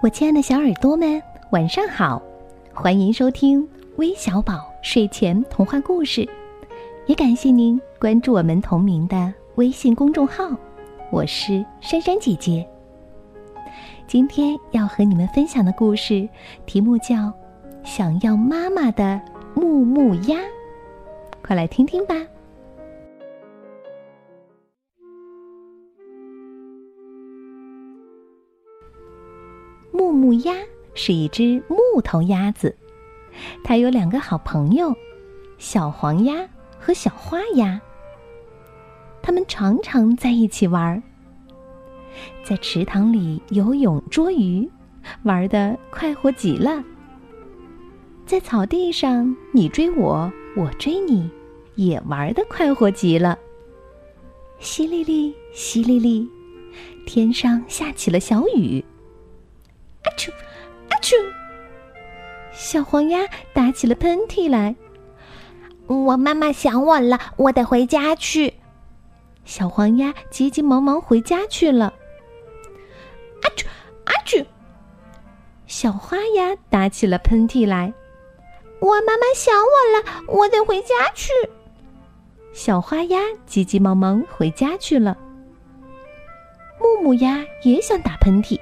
我亲爱的小耳朵们，晚上好！欢迎收听微小宝睡前童话故事，也感谢您关注我们同名的微信公众号。我是珊珊姐姐。今天要和你们分享的故事题目叫《想要妈妈的木木鸭》，快来听听吧。木木鸭是一只木头鸭子，它有两个好朋友，小黄鸭和小花鸭。它们常常在一起玩，在池塘里游泳、捉鱼，玩的快活极了。在草地上，你追我，我追你，也玩的快活极了。淅沥沥，淅沥沥，天上下起了小雨。阿嚏，小黄鸭打起了喷嚏来。我妈妈想我了，我得回家去。小黄鸭急急忙忙回家去了。阿嚏，阿嚏！小花鸭打起了喷嚏来。我妈妈想我了，我得回家去。小花鸭急急忙忙回家去了。木木鸭也想打喷嚏。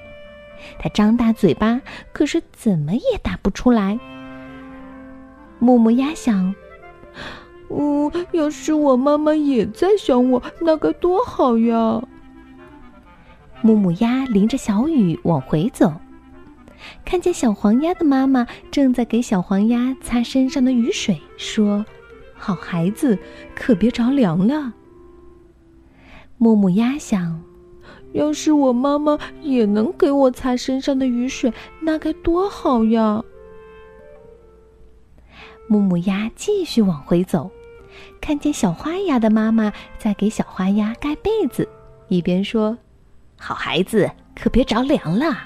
他张大嘴巴，可是怎么也打不出来。木木鸭想：“嗯，要是我妈妈也在想我，那该多好呀！”木木鸭淋着小雨往回走，看见小黄鸭的妈妈正在给小黄鸭擦身上的雨水，说：“好孩子，可别着凉了。”木木鸭想。要是我妈妈也能给我擦身上的雨水，那该多好呀！木木鸭继续往回走，看见小花鸭的妈妈在给小花鸭盖被子，一边说：“好孩子，可别着凉了。”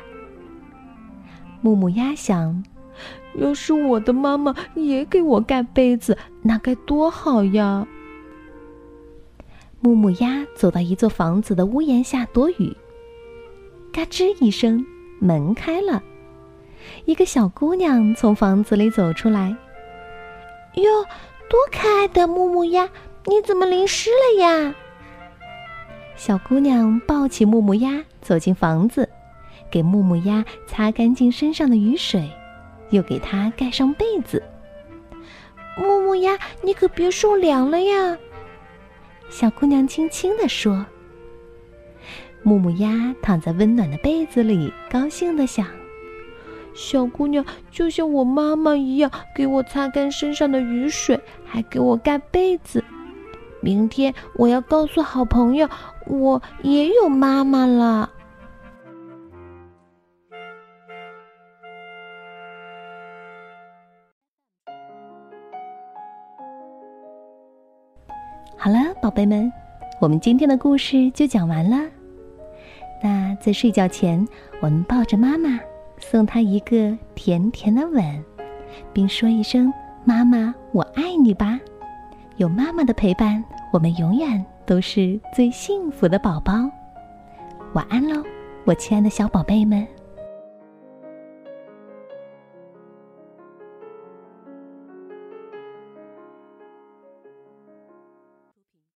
木木鸭想：要是我的妈妈也给我盖被子，那该多好呀！木木鸭走到一座房子的屋檐下躲雨。嘎吱一声，门开了，一个小姑娘从房子里走出来。哟，多可爱的木木鸭！你怎么淋湿了呀？小姑娘抱起木木鸭走进房子，给木木鸭擦干净身上的雨水，又给它盖上被子。木木鸭，你可别受凉了呀！小姑娘轻轻地说：“木木鸭躺在温暖的被子里，高兴地想：小姑娘就像我妈妈一样，给我擦干身上的雨水，还给我盖被子。明天我要告诉好朋友，我也有妈妈了。”好了，宝贝们，我们今天的故事就讲完了。那在睡觉前，我们抱着妈妈，送她一个甜甜的吻，并说一声“妈妈，我爱你”吧。有妈妈的陪伴，我们永远都是最幸福的宝宝。晚安喽，我亲爱的小宝贝们。